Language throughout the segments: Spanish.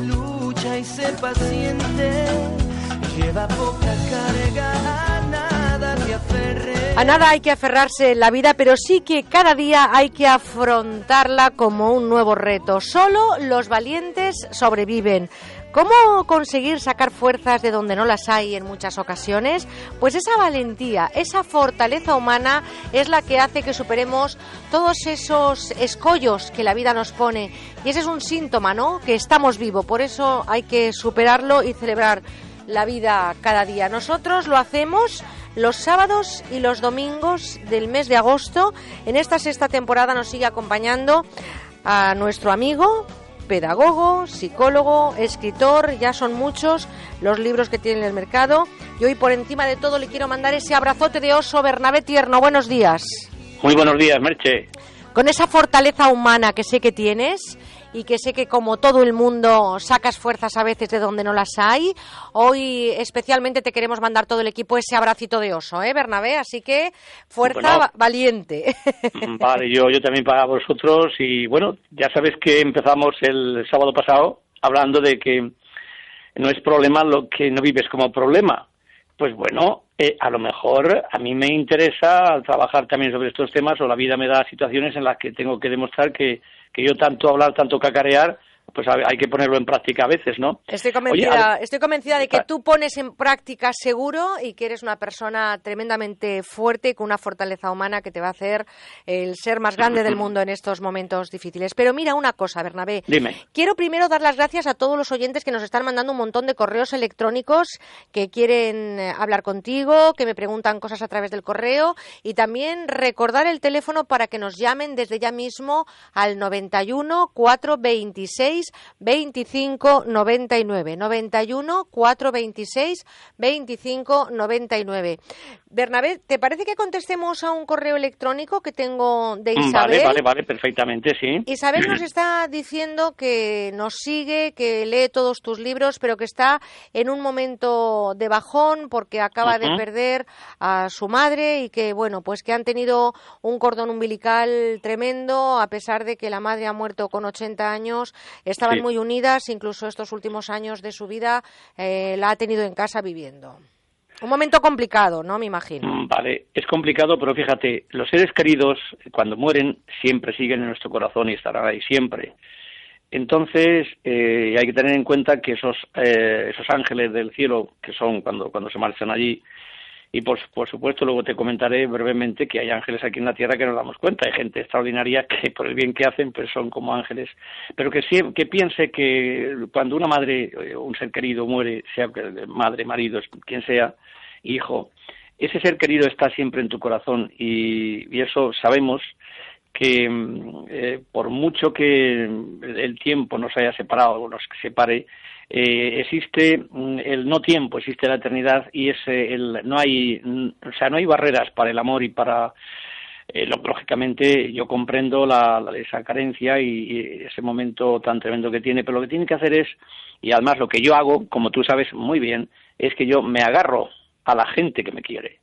lucha y paciente. A nada hay que aferrarse en la vida, pero sí que cada día hay que afrontarla como un nuevo reto. Solo los valientes sobreviven. ¿Cómo conseguir sacar fuerzas de donde no las hay en muchas ocasiones? Pues esa valentía, esa fortaleza humana es la que hace que superemos todos esos escollos que la vida nos pone. Y ese es un síntoma, ¿no? Que estamos vivos. Por eso hay que superarlo y celebrar la vida cada día. Nosotros lo hacemos los sábados y los domingos del mes de agosto. En esta sexta temporada nos sigue acompañando a nuestro amigo pedagogo, psicólogo, escritor, ya son muchos los libros que tiene en el mercado. Y hoy por encima de todo le quiero mandar ese abrazote de oso Bernabé Tierno. Buenos días. Muy buenos días, Merche. Con esa fortaleza humana que sé que tienes y que sé que como todo el mundo sacas fuerzas a veces de donde no las hay. Hoy especialmente te queremos mandar todo el equipo ese abracito de oso, ¿eh, Bernabé? Así que fuerza Bueno. valiente. Vale, yo, yo también para vosotros y bueno, ya sabes que empezamos el sábado pasado hablando de que no es problema lo que no vives como problema. Pues bueno, eh, a lo mejor a mí me interesa trabajar también sobre estos temas o la vida me da situaciones en las que tengo que demostrar que, que yo tanto hablar, tanto cacarear, pues hay que ponerlo en práctica a veces, ¿no? Estoy convencida, estoy convencida de que tú pones en práctica seguro y que eres una persona tremendamente fuerte y con una fortaleza humana que te va a hacer el ser más grande del mundo en estos momentos difíciles. Pero mira una cosa, Bernabé. Dime. Quiero primero dar las gracias a todos los oyentes que nos están mandando un montón de correos electrónicos que quieren eh, hablar contigo, que me preguntan cosas a través del correo y también recordar el teléfono para que nos llamen desde ya mismo al 91 426 25 99 91 426 25 99 Bernabé, ¿te parece que contestemos a un correo electrónico que tengo de Isabel? Mm, Vale, vale, vale, perfectamente, sí. Isabel nos está diciendo que nos sigue, que lee todos tus libros, pero que está en un momento de bajón porque acaba de perder a su madre y que, bueno, pues que han tenido un cordón umbilical tremendo, a pesar de que la madre ha muerto con 80 años, estaban Sí. muy unidas, incluso estos últimos años de su vida eh, la ha tenido en casa viviendo. Un momento complicado, ¿no? Me imagino. Mm, Vale, es complicado, pero fíjate, los seres queridos cuando mueren siempre siguen en nuestro corazón y estarán ahí siempre. Entonces eh, hay que tener en cuenta que esos eh, esos ángeles del cielo que son cuando cuando se marchan allí y por, por supuesto luego te comentaré brevemente que hay ángeles aquí en la tierra que nos damos cuenta. Hay gente extraordinaria que por el bien que hacen pues son como ángeles. Pero que que piense que cuando una madre eh, o un ser querido muere sea madre marido quien sea hijo ese ser querido está siempre en tu corazón. Y, y eso sabemos que mm, eh, por mucho que el tiempo nos haya separado o nos separe, eh, existe mm, el no tiempo, existe la eternidad y ese el no hay mm, o sea no hay barreras para el amor y para eh, lógicamente yo comprendo la, esa carencia y, y ese momento tan tremendo que tiene, pero lo que tiene que hacer es y además lo que yo hago, como tú sabes muy bien, es que yo me agarro a la gente que me quiere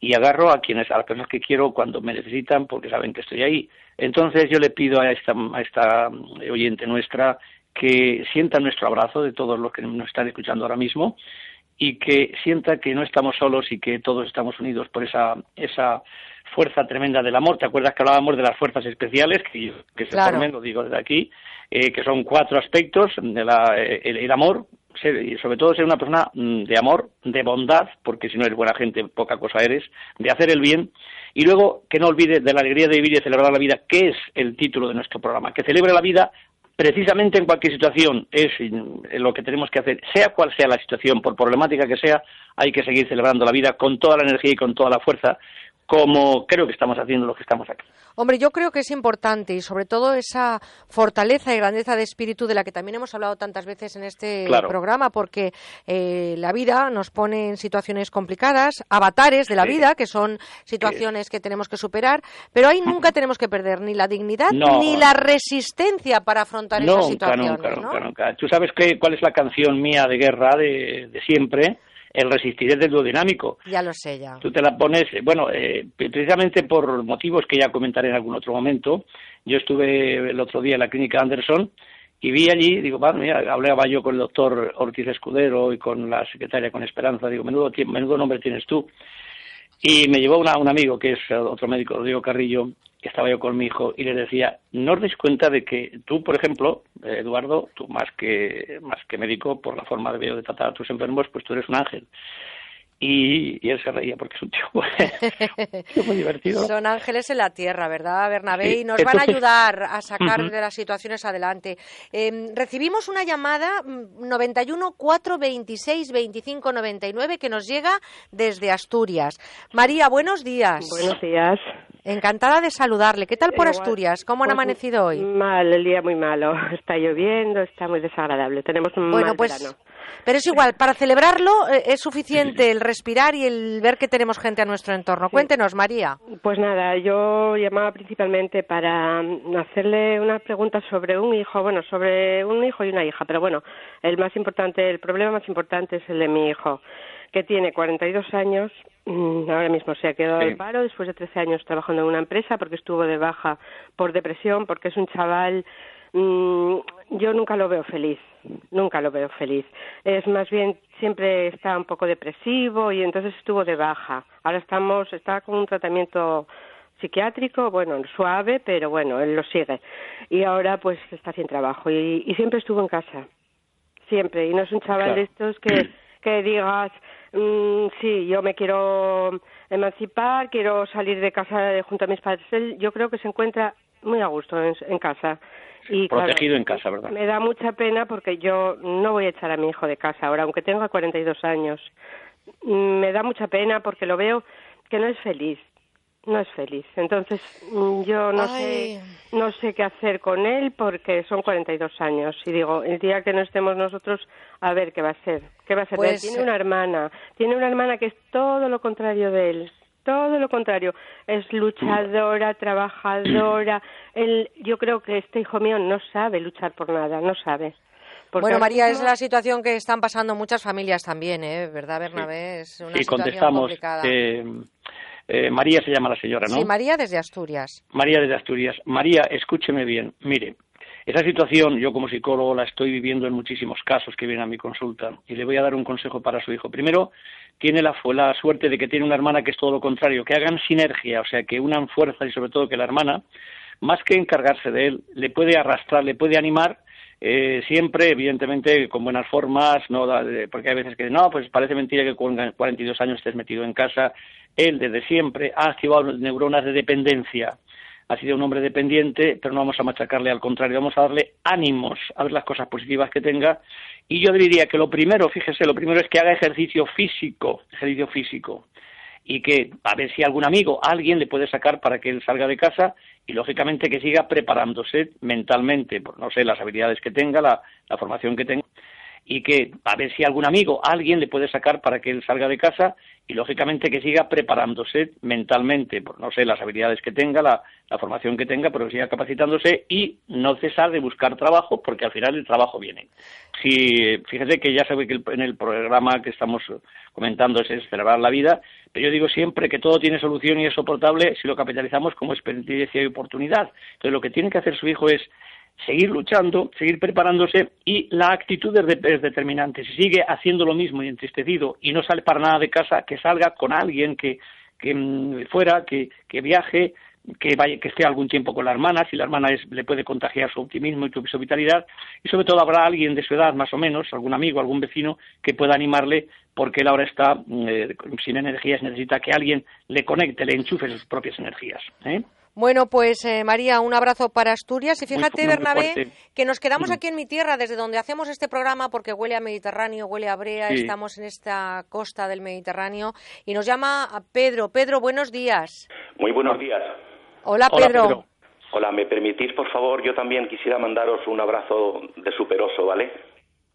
y agarro a quienes a las personas que quiero cuando me necesitan porque saben que estoy ahí. Entonces yo le pido a esta a esta mm, oyente nuestra que sienta nuestro abrazo de todos los que nos están escuchando ahora mismo y que sienta que no estamos solos y que todos estamos unidos por esa esa fuerza tremenda del amor. ¿Te acuerdas que hablábamos de las fuerzas especiales que, yo- que se Claro. formen, lo digo desde aquí, eh, que son cuatro aspectos de la, eh, el, el amor, ser- y sobre todo ser una persona mm, de amor, de bondad, porque si no eres buena gente, poca cosa eres, de hacer el bien, y luego que no olvide de la alegría de vivir y de celebrar la vida, que es el título de nuestro programa, que celebre la vida precisamente en cualquier situación, es mm, lo que tenemos que hacer, sea cual sea la situación, por problemática que sea, hay que seguir celebrando la vida con toda la energía y con toda la fuerza, como creo que estamos haciendo lo que estamos aquí. Hombre, yo creo que es importante y sobre todo esa fortaleza y grandeza de espíritu de la que también hemos hablado tantas veces en este programa, porque eh, la vida nos pone en situaciones complicadas, avatares de la vida, que son situaciones que tenemos que superar, pero ahí nunca tenemos que perder ni la dignidad ni la resistencia para afrontar esas situaciones. Nunca, nunca, nunca. Tú sabes que, cuál es la canción mía de guerra de, de siempre el resistir es del duodinámico. Ya lo sé, ya. Tú te la pones, bueno, eh, precisamente por motivos que ya comentaré en algún otro momento. Yo estuve el otro día en la clínica Anderson y vi allí, digo, mira, hablaba yo con el doctor Ortiz Escudero y con la secretaria, con Esperanza, digo, menudo, menudo nombre tienes tú. Y me llevó una, un amigo que es otro médico, Rodrigo Carrillo, que estaba yo con mi hijo y le decía, no os dais cuenta de que tú, por ejemplo, Eduardo, tú más que, más que médico, por la forma de, de tratar a tus enfermos, pues tú eres un ángel. Y, él se reía porque es un tío, muy divertido. Son ángeles en la tierra, ¿verdad, Bernabé? y nos van a ayudar a sacar de las situaciones adelante. Eh, recibimos una llamada 91 426 25 99 que nos llega desde Asturias. María, buenos días. Buenos días. Encantada de saludarle. ¿Qué tal por Asturias? ¿Cómo han pues, amanecido hoy? Mal, el día muy malo. Está lloviendo, está muy desagradable. Tenemos un bueno, pues, Pero es igual, para celebrarlo eh, es suficiente el respirar y el ver que tenemos gente a nuestro entorno. Cuéntenos, María. Pues nada, yo llamaba principalmente para mm, hacerle una pregunta sobre un hijo, bueno, sobre un hijo y una hija, pero bueno, el más importante, el problema más importante es el de mi hijo que tiene 42 años, mm, ahora mismo se ha quedado en paro después de 13 años trabajando en una empresa porque estuvo de baja por depresión, porque es un chaval, mm, yo nunca lo veo feliz, nunca lo veo feliz. Es más bien, siempre está un poco depresivo y entonces estuvo de baja. Ahora estamos, está con un tratamiento psiquiátrico, bueno, suave, pero bueno, él lo sigue. Y ahora pues está sin trabajo y, siempre estuvo en casa, siempre. Y no es un chaval de estos que que digas, mm, sí, yo me quiero emancipar, quiero salir de casa junto a mis padres. Él, yo creo que se encuentra muy a gusto en, casa. Y, Protegido en casa, ¿verdad? Me da mucha pena porque yo no voy a echar a mi hijo de casa ahora, aunque tenga 42 años. Mm, me da mucha pena porque lo veo que no es feliz no es feliz. Entonces, mm, yo no sé no sé qué hacer con él porque son 42 años y digo, el día que no estemos nosotros, a ver qué va a ser. ¿Qué va a ser? Pues, tiene una hermana, tiene una hermana que es todo lo contrario de él. Todo lo contrario, es luchadora, trabajadora. Él, yo creo que este hijo mío no sabe luchar por nada, no sabe. bueno, María, es la situación que están pasando muchas familias también, ¿eh? ¿Verdad, Bernabé? Es una situación contestamos, complicada. Eh, María se llama la señora, ¿no? Sí, María desde Asturias. María desde Asturias. María, escúcheme bien. Mire, esa situación yo como psicólogo la estoy viviendo en muchísimos casos que vienen a mi consulta y le voy a dar un consejo para su hijo. Primero, tiene la, la suerte de que tiene una hermana que es todo lo contrario, que hagan sinergia, o sea, que unan fuerzas y sobre todo que la hermana, más que encargarse de él, le puede arrastrar, le puede animar eh, siempre, evidentemente, con buenas formas, no porque hay veces que no, pues parece mentira que con 42 años estés metido en casa. Él, desde siempre, ha activado neuronas de dependencia. Ha sido un hombre dependiente, pero no vamos a machacarle, al contrario, vamos a darle ánimos a ver las cosas positivas que tenga. Y yo diría que lo primero, fíjese, lo primero es que haga ejercicio físico, ejercicio físico y que a ver si algún amigo, alguien le puede sacar para que él salga de casa y lógicamente que siga preparándose mentalmente, por no sé, las habilidades que tenga, la, la formación que tenga y que a ver si algún amigo, alguien le puede sacar para que él salga de casa y lógicamente que siga preparándose mentalmente, por no sé, las habilidades que tenga, la, formación que tenga, pero que siga capacitándose y no cesar de buscar trabajo porque al final el trabajo viene. Si, fíjese que ya sabe que en el programa que estamos comentando es, celebrar la vida, pero yo digo siempre que todo tiene solución y es soportable si lo capitalizamos como experiencia y oportunidad. Entonces lo que tiene que hacer su hijo es seguir luchando, seguir preparándose y la actitud es, determinante. Si sigue haciendo lo mismo y entristecido y no sale para nada de casa, que salga con alguien que, que mm, fuera, que, que viaje, que vaya, que esté algún tiempo con la hermana, si la hermana es, le puede contagiar su optimismo y su, vitalidad, y sobre todo habrá alguien de su edad, más o menos, algún amigo, algún vecino, que pueda animarle, porque él ahora está eh, sin energías, necesita que alguien le conecte, le enchufe sus propias energías. ¿eh? Bueno, pues eh, María, un abrazo para Asturias. Y fíjate, Bernabé, que nos quedamos aquí en mi tierra, desde donde hacemos este programa, porque huele a Mediterráneo, huele a brea, estamos en esta costa del Mediterráneo. Y nos llama Pedro. Pedro, buenos días. Muy buenos días. Hola, Pedro. Hola, ¿me permitís, por favor? Yo también quisiera mandaros un abrazo de superoso, ¿vale?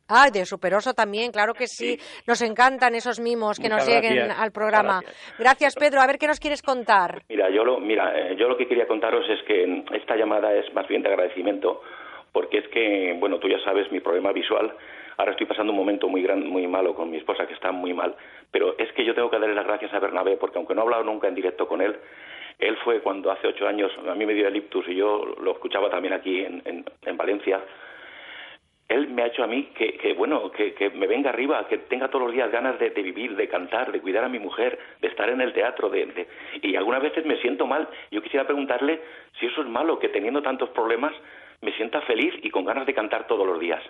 Ah, de superoso también, claro que sí. Nos encantan esos mimos que nos lleguen al programa. Gracias. Pedro. A ver qué nos quieres contar. Mira, yo lo, mira, eh, yo lo que quería contaros es que esta llamada es más bien de agradecimiento, porque es que, bueno, tú ya sabes mi problema visual. Ahora estoy pasando un momento muy gran, muy malo con mi esposa, que está muy mal. Pero es que yo tengo que darle las gracias a Bernabé, porque aunque no he hablado nunca en directo con él, él fue cuando hace ocho años a mí me dio el ictus y yo lo escuchaba también aquí en, en Valencia él me ha hecho a mí que, bueno, que, me venga arriba, que tenga todos los días ganas de, vivir, de cantar, de cuidar a mi mujer, de estar en el teatro, de, y algunas veces me siento mal. Yo quisiera preguntarle si eso es malo, que teniendo tantos problemas me sienta feliz y con ganas de cantar todos los días.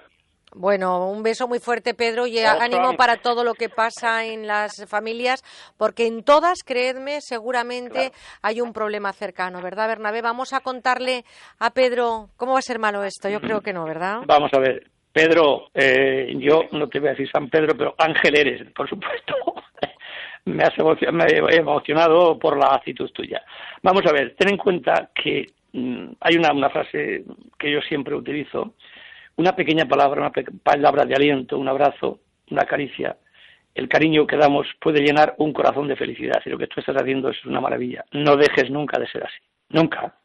Bueno, un beso muy fuerte, Pedro, y ánimo para todo lo que pasa en las familias, porque en todas, creedme, seguramente hay un problema cercano, ¿verdad, Bernabé? Vamos a contarle a Pedro cómo va a ser malo esto. Yo creo que no, ¿verdad? Vamos a ver. Pedro, eh, yo no te voy a decir San Pedro, pero Ángel eres, por supuesto. me has emocionado por la actitud tuya. Vamos a ver, ten en cuenta que mm, hay una, una frase que yo siempre utilizo, una pequeña palabra, una palabra de aliento, un abrazo, una caricia, el cariño que damos puede llenar un corazón de felicidad. Y lo que tú estás haciendo es una maravilla. No dejes nunca de ser así. Nunca.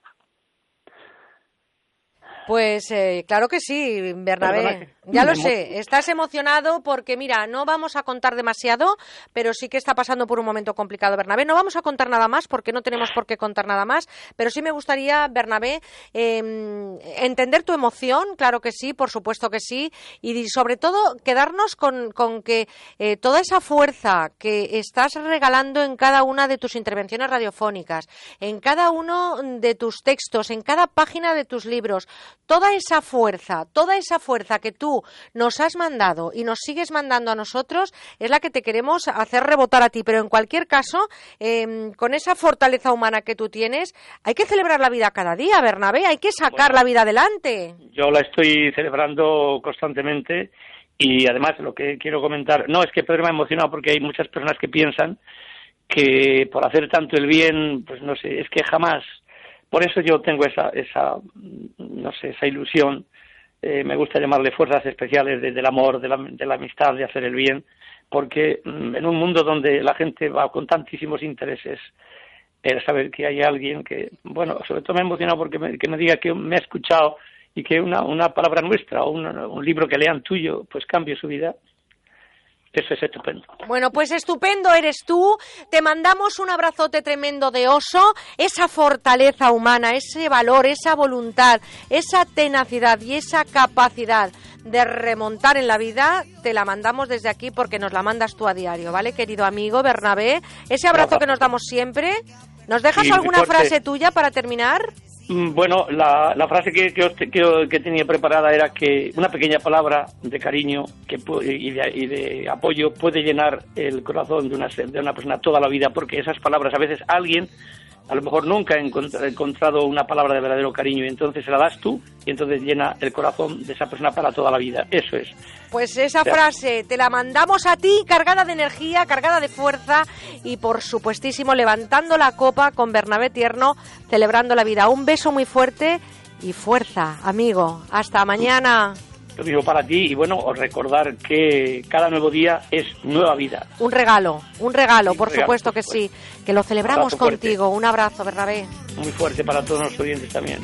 Pues eh, claro que sí, Bernabé. Ya lo sé, estás emocionado porque, mira, no vamos a contar demasiado, pero sí que está pasando por un momento complicado, Bernabé. No vamos a contar nada más porque no tenemos por qué contar nada más, pero sí me gustaría, Bernabé, em, entender tu emoción, claro que sí, por supuesto que sí, y sobre todo quedarnos con, con que eh, toda esa fuerza que estás regalando en cada una de tus intervenciones radiofónicas, en cada uno de tus textos, en cada página de tus libros, toda esa fuerza, toda esa fuerza que tú nos has mandado y nos sigues mandando a nosotros es la que te queremos hacer rebotar a ti. Pero en cualquier caso, em, con esa fortaleza humana que tú tienes, hay que celebrar la vida cada día, Bernabé, hay que sacar la vida adelante. Yo la estoy celebrando constantemente y además lo que quiero comentar, no es que Pedro me ha emocionado porque hay muchas personas que piensan que por hacer tanto el bien, pues no sé, es que jamás por eso yo tengo esa, esa no sé, esa ilusión, eh, me gusta llamarle fuerzas especiales del amor, de la, de la amistad, de hacer el bien, porque mm, en un mundo donde la gente va con tantísimos intereses, el saber que hay alguien que, bueno, sobre todo me ha emocionado porque me, que me diga que me ha escuchado y que una, una palabra nuestra o un, un libro que lean tuyo, pues cambie su vida, eso es estupendo. Bueno, pues estupendo eres tú. Te mandamos un abrazote tremendo de oso. Esa fortaleza humana, ese valor, esa voluntad, esa tenacidad y esa capacidad de remontar en la vida, te la mandamos desde aquí porque nos la mandas tú a diario, ¿vale, querido amigo Bernabé? Ese abrazo que nos damos siempre. ¿Nos dejas alguna frase tuya para terminar? Mm, bueno, la, la frase que, que, tenía preparada era que una pequeña palabra de cariño que, y, de, y de apoyo puede llenar el corazón de una, de una persona toda la vida, porque esas palabras a veces alguien a lo mejor nunca ha encontrado una palabra de verdadero cariño y entonces se la das tú y entonces llena el corazón de esa persona para toda la vida. Eso es. Pues esa frase te la mandamos a ti cargada de energía, cargada de fuerza y por supuestísimo levantando la copa con Bernabé Tierno, celebrando la vida. Un beso muy fuerte y fuerza, amigo. Hasta mañana. Lo mismo para ti y bueno, os recordar que cada nuevo día es nueva vida. Un regalo, un regalo, por supuesto que sí, que lo celebramos contigo. Un abrazo, Bernabé. Muy fuerte para todos los oyentes también.